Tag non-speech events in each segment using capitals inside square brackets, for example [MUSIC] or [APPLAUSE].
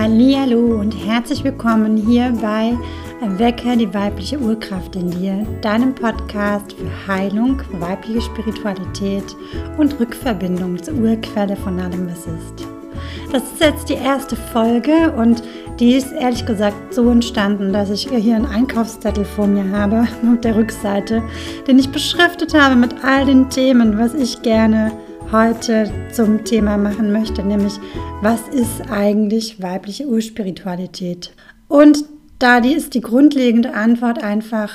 Hallo und herzlich willkommen hier bei Erwecke die weibliche Urkraft in dir, deinem Podcast für Heilung, weibliche Spiritualität und Rückverbindung zur Urquelle von allem, was ist. Das ist jetzt die erste Folge und die ist ehrlich gesagt so entstanden, dass ich hier einen Einkaufszettel vor mir habe [LAUGHS] auf der Rückseite, den ich beschriftet habe mit all den Themen, was ich gerne heute zum Thema machen möchte, nämlich was ist eigentlich weibliche Urspiritualität? Und da die ist die grundlegende Antwort einfach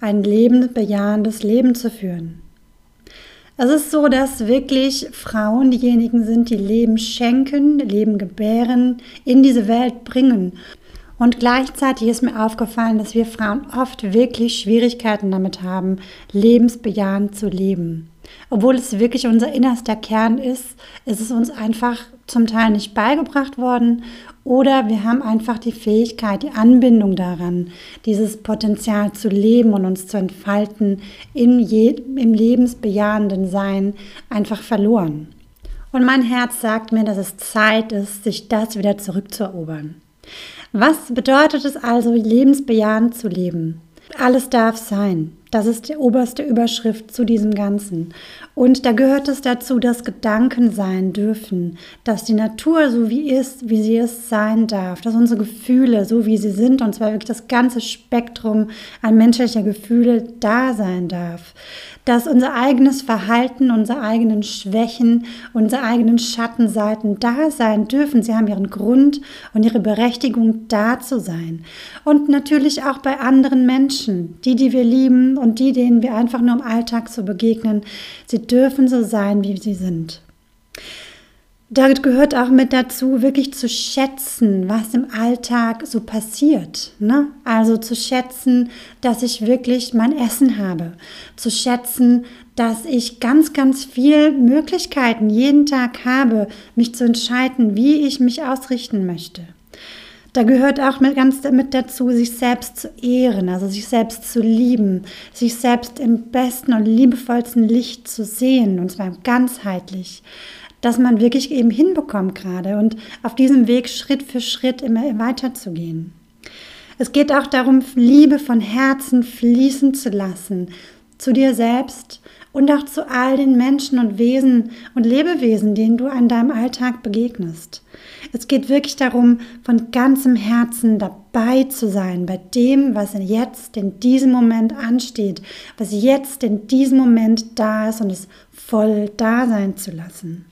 ein lebensbejahendes Leben zu führen. Es ist so, dass wirklich Frauen diejenigen sind, die Leben schenken, Leben gebären, in diese Welt bringen. Und gleichzeitig ist mir aufgefallen, dass wir Frauen oft wirklich Schwierigkeiten damit haben, lebensbejahend zu leben. Obwohl es wirklich unser innerster Kern ist, ist es uns einfach zum Teil nicht beigebracht worden oder wir haben einfach die Fähigkeit, die Anbindung daran, dieses Potenzial zu leben und uns zu entfalten je, im lebensbejahenden Sein einfach verloren. Und mein Herz sagt mir, dass es Zeit ist, sich das wieder zurückzuerobern. Was bedeutet es also, lebensbejahend zu leben? Alles darf sein. Das ist die oberste Überschrift zu diesem Ganzen. Und da gehört es dazu, dass Gedanken sein dürfen, dass die Natur so wie ist, wie sie ist, sein darf, dass unsere Gefühle so wie sie sind, und zwar wirklich das ganze Spektrum an menschlicher Gefühle da sein darf, dass unser eigenes Verhalten, unsere eigenen Schwächen, unsere eigenen Schattenseiten da sein dürfen. Sie haben ihren Grund und ihre Berechtigung da zu sein. Und natürlich auch bei anderen Menschen, die, die wir lieben und die, denen wir einfach nur im Alltag so begegnen. Sie dürfen so sein, wie sie sind. Da gehört auch mit dazu, wirklich zu schätzen, was im Alltag so passiert. Ne? Also zu schätzen, dass ich wirklich mein Essen habe. Zu schätzen, dass ich ganz, ganz viele Möglichkeiten jeden Tag habe, mich zu entscheiden, wie ich mich ausrichten möchte. Da gehört auch mit, ganz mit dazu, sich selbst zu ehren, also sich selbst zu lieben, sich selbst im besten und liebevollsten Licht zu sehen, und zwar ganzheitlich dass man wirklich eben hinbekommt gerade und auf diesem Weg Schritt für Schritt immer weiterzugehen. Es geht auch darum, Liebe von Herzen fließen zu lassen, zu dir selbst und auch zu all den Menschen und Wesen und Lebewesen, denen du an deinem Alltag begegnest. Es geht wirklich darum, von ganzem Herzen dabei zu sein bei dem, was jetzt in diesem Moment ansteht, was jetzt in diesem Moment da ist und es voll da sein zu lassen.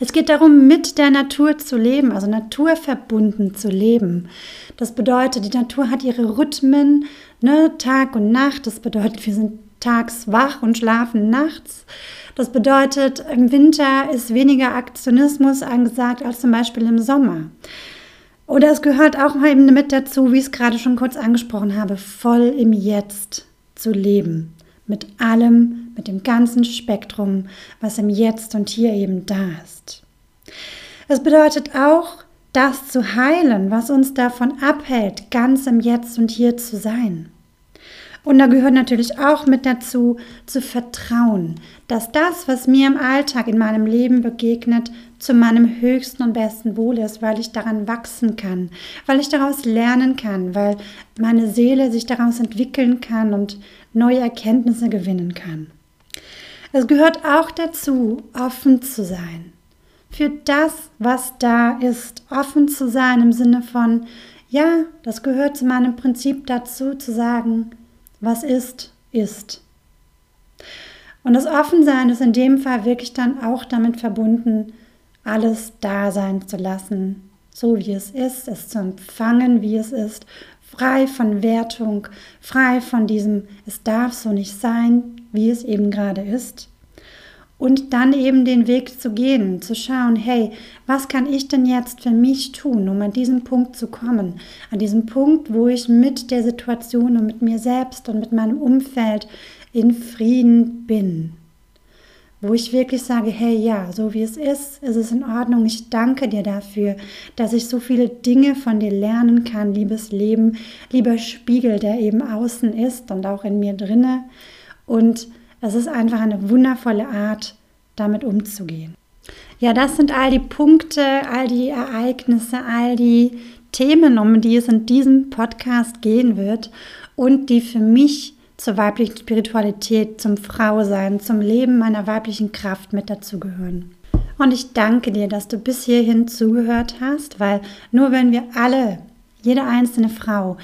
Es geht darum, mit der Natur zu leben, also naturverbunden zu leben. Das bedeutet, die Natur hat ihre Rhythmen, ne, Tag und Nacht. Das bedeutet, wir sind tags wach und schlafen nachts. Das bedeutet, im Winter ist weniger Aktionismus angesagt als zum Beispiel im Sommer. Oder es gehört auch eben mit dazu, wie ich es gerade schon kurz angesprochen habe, voll im Jetzt zu leben mit allem, mit dem ganzen Spektrum, was im Jetzt und hier eben da ist. Es bedeutet auch, das zu heilen, was uns davon abhält, ganz im Jetzt und hier zu sein. Und da gehört natürlich auch mit dazu, zu vertrauen, dass das, was mir im Alltag in meinem Leben begegnet, zu meinem höchsten und besten Wohl ist, weil ich daran wachsen kann, weil ich daraus lernen kann, weil meine Seele sich daraus entwickeln kann und neue Erkenntnisse gewinnen kann. Es gehört auch dazu, offen zu sein. Für das, was da ist, offen zu sein im Sinne von, ja, das gehört zu meinem Prinzip dazu, zu sagen, was ist, ist. Und das Offensein ist in dem Fall wirklich dann auch damit verbunden, alles da sein zu lassen, so wie es ist, es zu empfangen, wie es ist, frei von Wertung, frei von diesem, es darf so nicht sein, wie es eben gerade ist. Und dann eben den Weg zu gehen, zu schauen, hey, was kann ich denn jetzt für mich tun, um an diesen Punkt zu kommen? An diesem Punkt, wo ich mit der Situation und mit mir selbst und mit meinem Umfeld in Frieden bin wo ich wirklich sage, hey ja, so wie es ist, ist es in Ordnung. Ich danke dir dafür, dass ich so viele Dinge von dir lernen kann, liebes Leben, lieber Spiegel, der eben außen ist und auch in mir drinne. Und es ist einfach eine wundervolle Art, damit umzugehen. Ja, das sind all die Punkte, all die Ereignisse, all die Themen, um die es in diesem Podcast gehen wird und die für mich zur weiblichen Spiritualität, zum Frausein, zum Leben meiner weiblichen Kraft mit dazugehören. Und ich danke dir, dass du bis hierhin zugehört hast, weil nur wenn wir alle, jede einzelne Frau,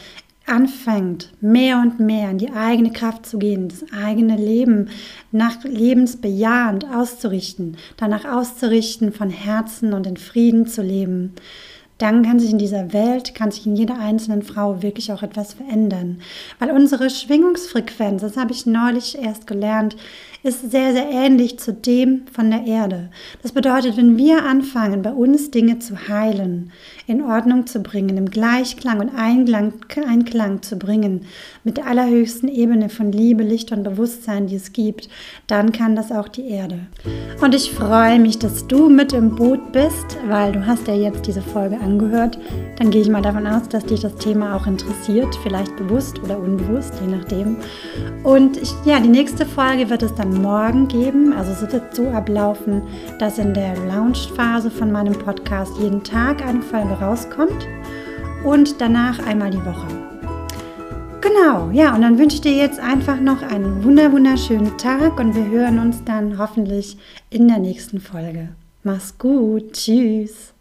anfängt, mehr und mehr in die eigene Kraft zu gehen, das eigene Leben nach lebensbejahend auszurichten, danach auszurichten, von Herzen und in Frieden zu leben, dann kann sich in dieser Welt, kann sich in jeder einzelnen Frau wirklich auch etwas verändern. Weil unsere Schwingungsfrequenz, das habe ich neulich erst gelernt, ist sehr, sehr ähnlich zu dem von der Erde. Das bedeutet, wenn wir anfangen, bei uns Dinge zu heilen, in Ordnung zu bringen, im Gleichklang und Einklang, Einklang zu bringen, mit der allerhöchsten Ebene von Liebe, Licht und Bewusstsein, die es gibt, dann kann das auch die Erde. Und ich freue mich, dass du mit im Boot bist, weil du hast ja jetzt diese Folge angehört. Dann gehe ich mal davon aus, dass dich das Thema auch interessiert, vielleicht bewusst oder unbewusst, je nachdem. Und ich, ja, die nächste Folge wird es dann morgen geben. Also es wird so ablaufen, dass in der Launch-Phase von meinem Podcast jeden Tag eine Folge rauskommt und danach einmal die Woche. Genau, ja, und dann wünsche ich dir jetzt einfach noch einen wunder wunderschönen Tag und wir hören uns dann hoffentlich in der nächsten Folge. Mach's gut, tschüss.